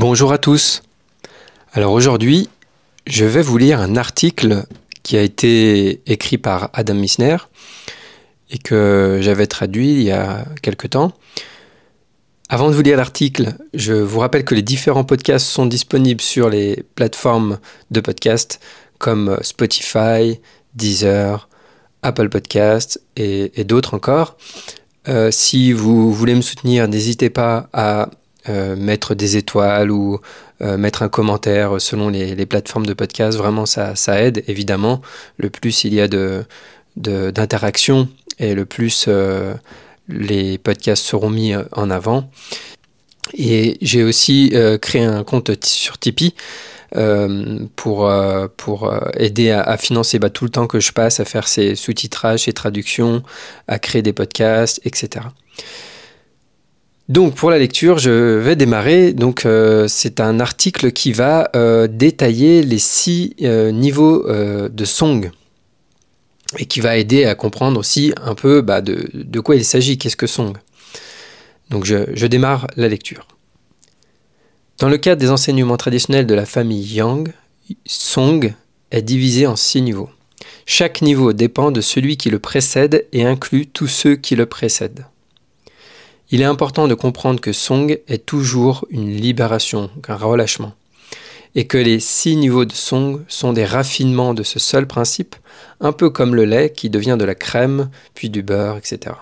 Bonjour à tous. Alors aujourd'hui, je vais vous lire un article qui a été écrit par Adam Misner et que j'avais traduit il y a quelque temps. Avant de vous lire l'article, je vous rappelle que les différents podcasts sont disponibles sur les plateformes de podcast comme Spotify, Deezer, Apple Podcasts et, d'autres encore. Euh, si vous voulez me soutenir, n'hésitez pas à euh, mettre des étoiles ou euh, mettre un commentaire selon les, plateformes de podcast. Vraiment, ça, ça, aide, évidemment. Le plus il y a de, d'interaction et le plus euh, les podcasts seront mis en avant. Et j'ai aussi créé un compte sur Tipeee. pour, pour aider à, financer bah, tout le temps que je passe à faire ces sous-titrages, ces traductions, à créer des podcasts, etc. Donc pour la lecture, je vais démarrer. Donc euh, c'est un article qui va euh, détailler les six euh, niveaux de song et qui va aider à comprendre aussi un peu bah, de, quoi il s'agit, qu'est-ce que song. Donc je, démarre la lecture. Dans le cadre des enseignements traditionnels de la famille Yang, song est divisé en six niveaux. Chaque niveau dépend de celui qui le précède et inclut tous ceux qui le précèdent. Il est important de comprendre que Song est toujours une libération, un relâchement, et que les six niveaux de Song sont des raffinements de ce seul principe, un peu comme le lait qui devient de la crème, puis du beurre, etc.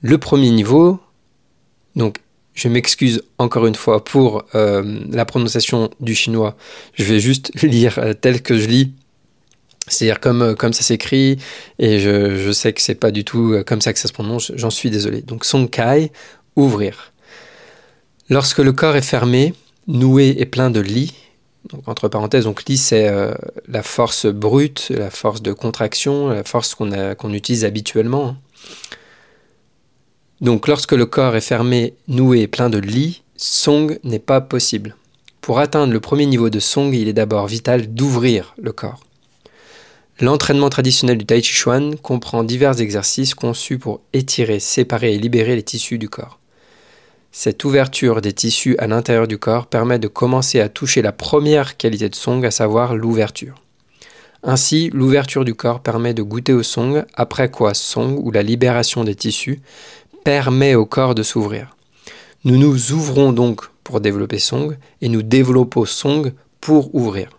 Le premier niveau, donc je m'excuse encore une fois pour euh, la prononciation du chinois, je vais juste lire euh, tel que je lis c'est-à-dire comme, euh, comme ça s'écrit, et je, je, sais que c'est pas du tout comme ça que ça se prononce, j'en suis désolé. Donc Song Kai ouvrir. Lorsque le corps est fermé, noué et plein de lit, donc entre parenthèses, donc c'est euh, la force brute, la force de contraction, la force qu'on utilise habituellement. Donc lorsque le corps est fermé, noué et plein de lit, song n'est pas possible. Pour atteindre le premier niveau de song, il est d'abord vital d'ouvrir le corps. L'entraînement traditionnel du Tai Chi Chuan comprend divers exercices conçus pour étirer, séparer et libérer les tissus du corps. Cette ouverture des tissus à l'intérieur du corps permet de commencer à toucher la première qualité de song, à savoir l'ouverture. Ainsi, l'ouverture du corps permet de goûter au song, après quoi song ou la libération des tissus permet au corps de s'ouvrir. Nous nous ouvrons donc pour développer song et nous développons song pour ouvrir.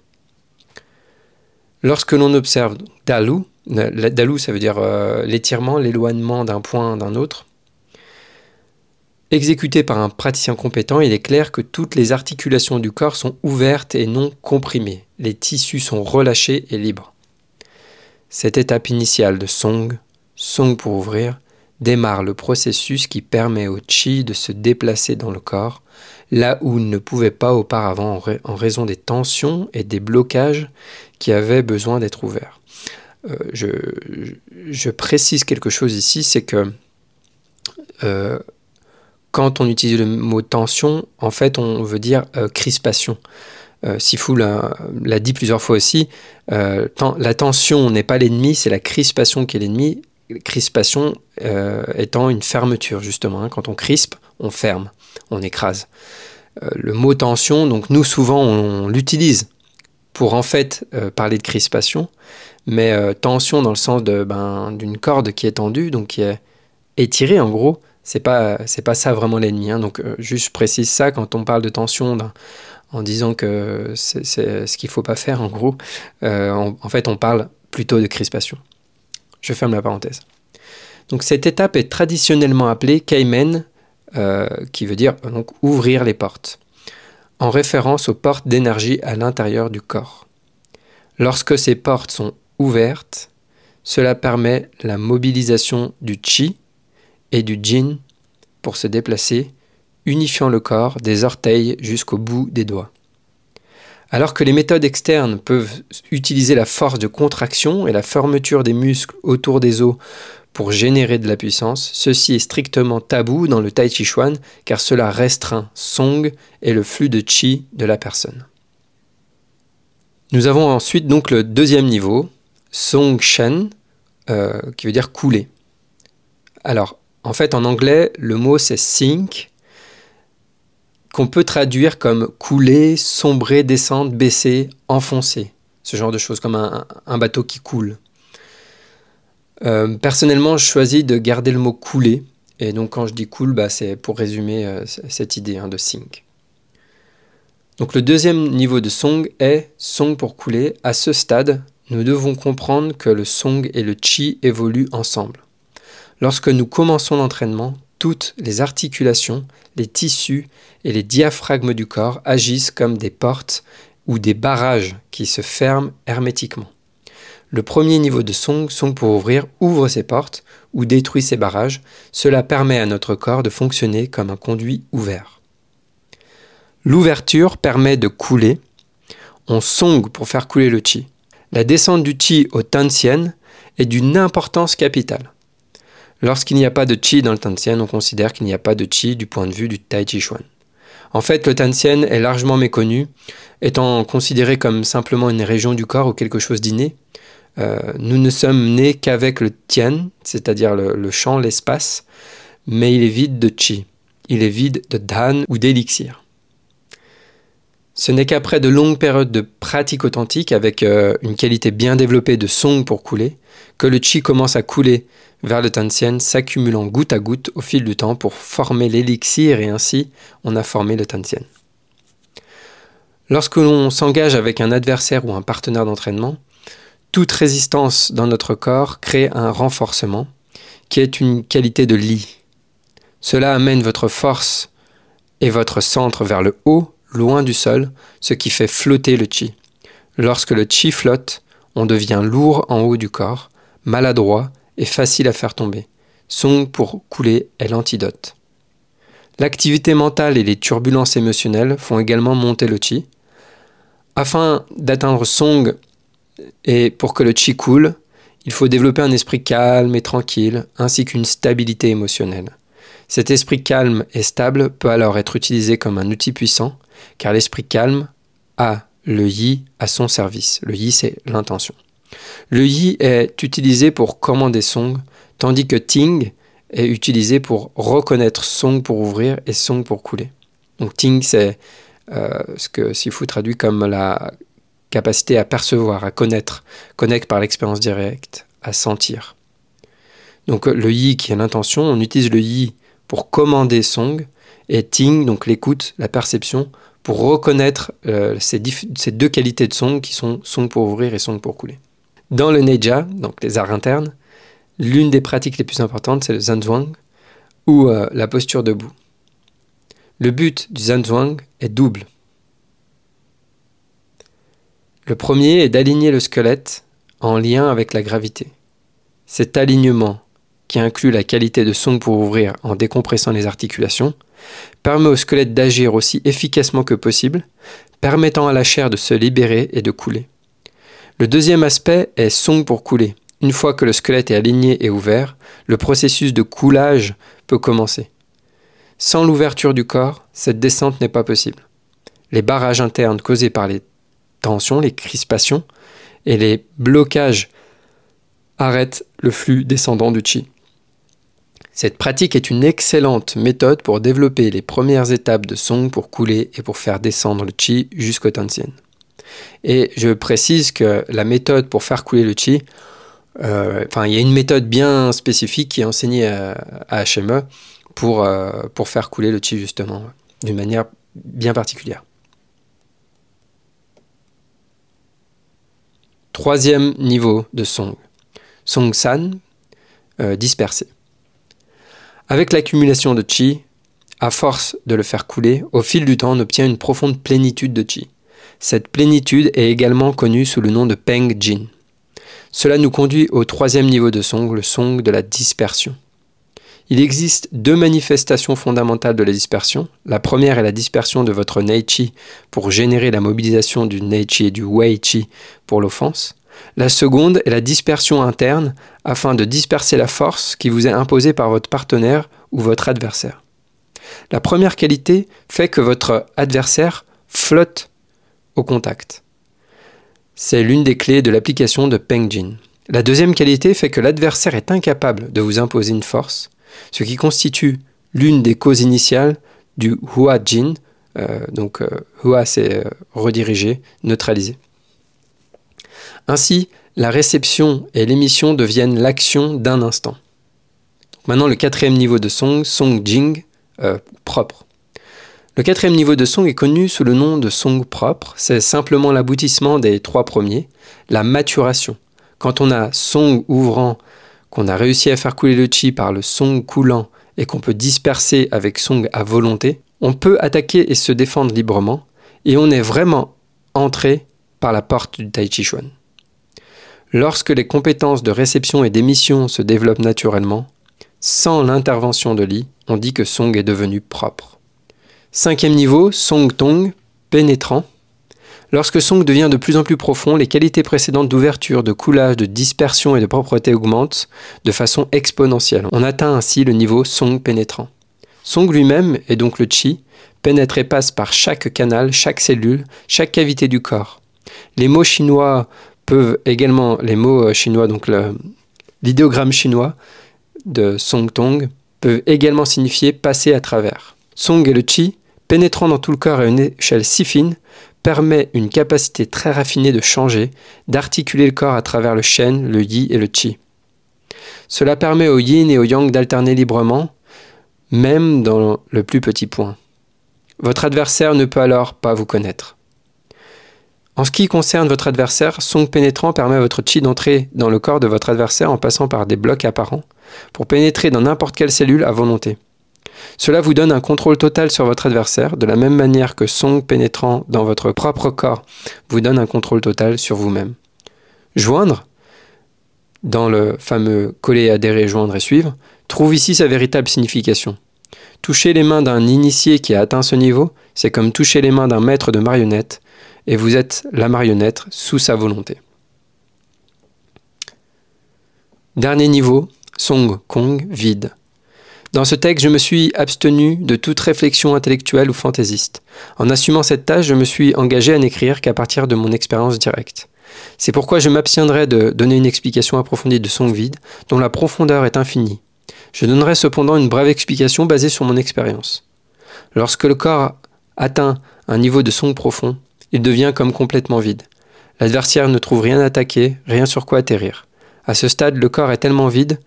Lorsque l'on observe dalu, dalu ça veut dire euh, l'étirement, l'éloignement d'un point d'un autre, Exécuté par un praticien compétent, il est clair que toutes les articulations du corps sont ouvertes et non comprimées. Les tissus sont relâchés et libres. Cette étape initiale de Song, Song pour ouvrir, démarre le processus qui permet au chi de se déplacer dans le corps, là où il ne pouvait pas auparavant en, raison des tensions et des blocages qui avaient besoin d'être ouverts. Euh, je, précise quelque chose ici, c'est que euh, quand on utilise le mot tension, en fait, on veut dire euh, crispation. Euh, Sifu l'a, dit plusieurs fois aussi, euh, la tension n'est pas l'ennemi, c'est la crispation qui est l'ennemi. Crispation étant une fermeture, justement. Hein. Quand on crispe, on ferme, on écrase. le mot tension, donc nous souvent on, l'utilise pour en fait parler de crispation, mais tension dans le sens ben, d'une corde qui est tendue, donc qui est étirée en gros, c'est pas c'est pas ça vraiment l'ennemi. Hein. Donc euh, juste précise ça quand on parle de tension en disant que c'est ce qu'il faut pas faire en gros. Euh, en, fait, on parle plutôt de crispation. Je ferme la parenthèse. Donc cette étape est traditionnellement appelée Kaimen, euh, qui veut dire donc ouvrir les portes, en référence aux portes d'énergie à l'intérieur du corps. Lorsque ces portes sont ouvertes, cela permet la mobilisation du chi, et du jin pour se déplacer, unifiant le corps des orteils jusqu'au bout des doigts. Alors que les méthodes externes peuvent utiliser la force de contraction et la fermeture des muscles autour des os pour générer de la puissance, ceci est strictement tabou dans le Tai Chi Chuan car cela restreint Song et le flux de Chi de la personne. Nous avons ensuite donc le deuxième niveau, Song Shen, euh, qui veut dire couler. Alors, en fait, en anglais, le mot c'est sink, qu'on peut traduire comme couler, sombrer, descendre, baisser, enfoncer. Ce genre de choses, comme un, bateau qui coule. Euh, personnellement, je choisis de garder le mot couler. Et donc, quand je dis cool, bah, c'est pour résumer euh, cette idée hein, de sink. Donc, le deuxième niveau de song est song pour couler. À ce stade, nous devons comprendre que le song et le chi évoluent ensemble. Lorsque nous commençons l'entraînement, toutes les articulations, les tissus et les diaphragmes du corps agissent comme des portes ou des barrages qui se ferment hermétiquement. Le premier niveau de Song, Song pour ouvrir, ouvre ses portes ou détruit ses barrages. Cela permet à notre corps de fonctionner comme un conduit ouvert. L'ouverture permet de couler. On song pour faire couler le chi. La descente du chi au Tansien est d'une importance capitale. Lorsqu'il n'y a pas de chi dans le Tansien, on considère qu'il n'y a pas de chi du point de vue du Tai Chi Chuan. En fait, le Tansien est largement méconnu, étant considéré comme simplement une région du corps ou quelque chose d'inné. Euh, nous ne sommes nés qu'avec le Tian, c'est-à-dire le, le champ, l'espace, mais il est vide de chi. Il est vide de dhan ou d'élixir. Ce n'est qu'après de longues périodes de pratique authentique, avec euh, une qualité bien développée de song pour couler, que le chi commence à couler vers le Tansien, s'accumulant goutte à goutte au fil du temps pour former l'élixir et ainsi on a formé le Tansien. Lorsque l'on s'engage avec un adversaire ou un partenaire d'entraînement, toute résistance dans notre corps crée un renforcement qui est une qualité de lit. Cela amène votre force et votre centre vers le haut loin du sol, ce qui fait flotter le chi. Lorsque le chi flotte, on devient lourd en haut du corps, maladroit et facile à faire tomber. Song pour couler est l'antidote. L'activité mentale et les turbulences émotionnelles font également monter le chi. Afin d'atteindre Song et pour que le chi coule, il faut développer un esprit calme et tranquille, ainsi qu'une stabilité émotionnelle. Cet esprit calme et stable peut alors être utilisé comme un outil puissant, car l'esprit calme a le yi à son service. Le yi, c'est l'intention. Le yi est utilisé pour commander song, tandis que ting est utilisé pour reconnaître song pour ouvrir et song pour couler. Donc ting, c'est euh, ce que Sifu traduit comme la capacité à percevoir, à connaître, connaître par l'expérience directe, à sentir. Donc le yi qui est l'intention, on utilise le yi pour commander song et ting, donc l'écoute, la perception, pour reconnaître euh, ces, deux qualités de song qui sont song pour ouvrir et song pour couler. Dans le Neja, donc les arts internes, l'une des pratiques les plus importantes, c'est le Zanzhuang, ou euh, la posture debout. Le but du Zanzhuang est double. Le premier est d'aligner le squelette en lien avec la gravité. Cet alignement qui inclut la qualité de son pour ouvrir en décompressant les articulations, permet au squelette d'agir aussi efficacement que possible, permettant à la chair de se libérer et de couler. Le deuxième aspect est son pour couler. Une fois que le squelette est aligné et ouvert, le processus de coulage peut commencer. Sans l'ouverture du corps, cette descente n'est pas possible. Les barrages internes causés par les tensions, les crispations et les blocages arrêtent le flux descendant du chi. Cette pratique est une excellente méthode pour développer les premières étapes de song pour couler et pour faire descendre le chi jusqu'au tansien. Et je précise que la méthode pour faire couler le chi, euh, enfin, il y a une méthode bien spécifique qui est enseignée à, HME pour, euh, pour faire couler le chi justement, d'une manière bien particulière. Troisième niveau de song, song san, euh, dispersé. Avec l'accumulation de chi, à force de le faire couler, au fil du temps, on obtient une profonde plénitude de chi. Cette plénitude est également connue sous le nom de Peng Jin. Cela nous conduit au troisième niveau de song, le song de la dispersion. Il existe deux manifestations fondamentales de la dispersion. La première est la dispersion de votre Neichi pour générer la mobilisation du Neichi et du Weichi pour l'offense. La seconde est la dispersion interne afin de disperser la force qui vous est imposée par votre partenaire ou votre adversaire. La première qualité fait que votre adversaire flotte au contact. C'est l'une des clés de l'application de Pengjin. La deuxième qualité fait que l'adversaire est incapable de vous imposer une force, ce qui constitue l'une des causes initiales du Hua Jin. Euh, donc euh, Hua c'est euh, rediriger, neutraliser. Ainsi, la réception et l'émission deviennent l'action d'un instant. Maintenant, le quatrième niveau de Song, Song Jing, propre. Le quatrième niveau de Song est connu sous le nom de Song propre. C'est simplement l'aboutissement des trois premiers, la maturation. Quand on a Song ouvrant qu'on a réussi à faire couler le chi par le song coulant et qu'on peut disperser avec song à volonté, on peut attaquer et se défendre librement, et on est vraiment entré par la porte du Tai Chi Chuan. Lorsque les compétences de réception et d'émission se développent naturellement, sans l'intervention de Li, on dit que Song est devenu propre. Cinquième niveau, Song Tong, pénétrant. Lorsque Song devient de plus en plus profond, les qualités précédentes d'ouverture, de coulage, de dispersion et de propreté augmentent de façon exponentielle. On atteint ainsi le niveau Song pénétrant. Song lui-même, et donc le Chi, pénètre et passe par chaque canal, chaque cellule, chaque cavité du corps. Les mots chinois peuvent également, les mots euh, chinois, donc l'idéogramme chinois de Song Tong, peuvent également signifier passer à travers. Song et le Chi, pénétrant dans tout le corps à une échelle si fine, permet une capacité très raffinée de changer, d'articuler le corps à travers le shen, le yi et le chi. Cela permet au yin et au yang d'alterner librement, même dans le plus petit point. Votre adversaire ne peut alors pas vous connaître. En ce qui concerne votre adversaire, Song pénétrant permet à votre chi d'entrer dans le corps de votre adversaire en passant par des blocs apparents, pour pénétrer dans n'importe quelle cellule à volonté. Cela vous donne un contrôle total sur votre adversaire, de la même manière que Song pénétrant dans votre propre corps vous donne un contrôle total sur vous-même. Joindre, dans le fameux coller, adhérer, joindre et suivre, trouve ici sa véritable signification. Toucher les mains d'un initié qui a atteint ce niveau, c'est comme toucher les mains d'un maître de marionnette, et vous êtes la marionnette sous sa volonté. Dernier niveau, Song Kong, vide. Dans ce texte, je me suis abstenu de toute réflexion intellectuelle ou fantaisiste. En assumant cette tâche, je me suis engagé à n'écrire qu'à partir de mon expérience directe. C'est pourquoi je m'abstiendrai de donner une explication approfondie de son vide, dont la profondeur est infinie. Je donnerai cependant une brève explication basée sur mon expérience. Lorsque le corps atteint un niveau de son profond, il devient comme complètement vide. L'adversaire ne trouve rien à attaquer, rien sur quoi atterrir. À ce stade, le corps est tellement vide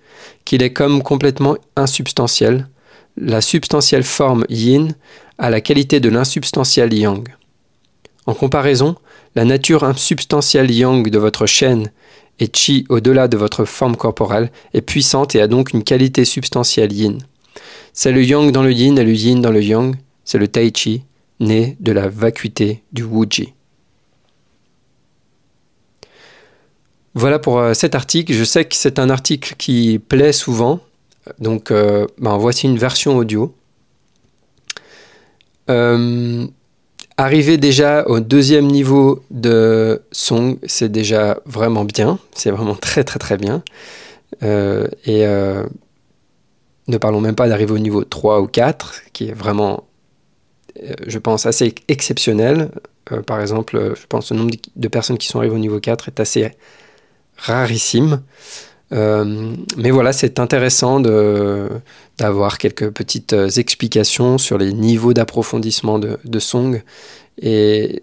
qu'il est comme complètement insubstantiel. La substantielle forme yin a la qualité de l'insubstantiel yang. En comparaison, la nature insubstantielle yang de votre chaîne et chi au-delà de votre forme corporelle est puissante et a donc une qualité substantielle yin. C'est le yang dans le yin et le yin dans le yang, c'est le tai chi, né de la vacuité du wuji. Voilà pour euh, cet article. Je sais que c'est un article qui plaît souvent. Donc, euh, ben, voici une version audio. Euh, arriver déjà au deuxième niveau de son, c'est déjà vraiment bien. C'est vraiment très très très bien. et ne parlons même pas d'arriver au niveau 3 ou 4, qui est vraiment, je pense, assez exceptionnel. par exemple, je pense que le nombre de personnes qui sont arrivées au niveau 4 est assez rarissime. Euh, mais voilà, c'est intéressant d'avoir quelques petites euh, explications sur les niveaux d'approfondissement de, Song et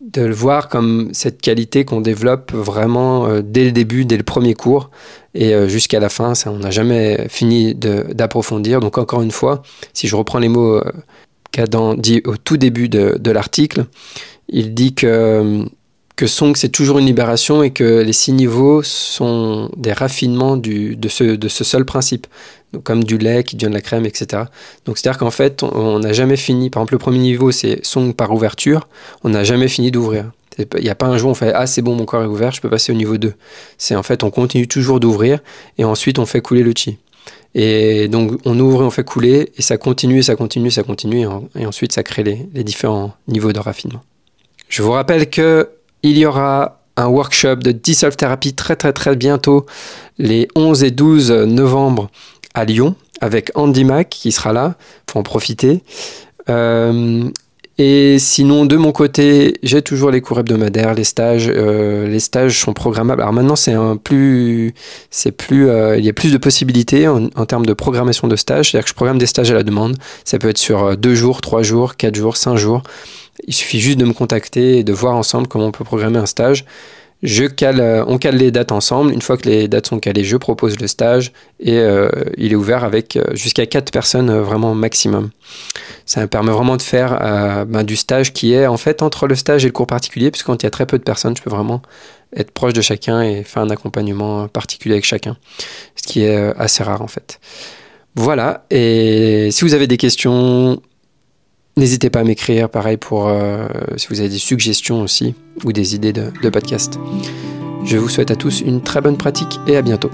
de le voir comme cette qualité qu'on développe vraiment euh, dès le début, dès le premier cours et jusqu'à la fin. On n'a jamais fini d'approfondir. Donc encore une fois, si je reprends les mots qu'Adam dit au tout début de, l'article, il dit que que Song c'est toujours une libération et que les six niveaux sont des raffinements du, de, ce, de ce seul principe, Donc, comme du lait qui devient de la crème, etc. Donc c'est-à-dire qu'en fait, on n'a jamais fini. Par exemple, le premier niveau, c'est Song par ouverture, on n'a jamais fini d'ouvrir. Il n'y a pas un jour où on fait Ah, c'est bon, mon corps est ouvert, je peux passer au niveau 2. C'est en fait, on continue toujours d'ouvrir et ensuite on fait couler le chi. Et donc on ouvre et on fait couler et ça continue, ça continue, ça continue et, ensuite ça crée les, différents niveaux de raffinement. Je vous rappelle que il y aura un workshop de Dissolve Therapy très très très bientôt les 11 et 12 novembre à Lyon avec Andy Mack qui sera là, faut en profiter. Euh, et sinon, de mon côté, j'ai toujours les cours hebdomadaires, les stages. Euh, les stages sont programmables. Alors maintenant, c'est un plus, c'est plus, euh, il y a plus de possibilités en, termes de programmation de stages. C'est-à-dire que je programme des stages à la demande. Ça peut être sur euh, deux jours, trois jours, quatre jours, cinq jours. Il suffit juste de me contacter et de voir ensemble comment on peut programmer un stage. Je cale, euh, on cale les dates ensemble. Une fois que les dates sont calées, je propose le stage et euh, il est ouvert avec euh, jusqu'à 4 personnes vraiment maximum. Ça permet vraiment de faire ben, du stage qui est en fait entre le stage et le cours particulier, puisque quand il y a très peu de personnes, je peux vraiment être proche de chacun et faire un accompagnement particulier avec chacun, ce qui est assez rare en fait. Voilà, et si vous avez des questions, N'hésitez pas à m'écrire, pareil pour euh, si vous avez des suggestions aussi ou des idées de, de podcast. Je vous souhaite à tous une très bonne pratique et à bientôt.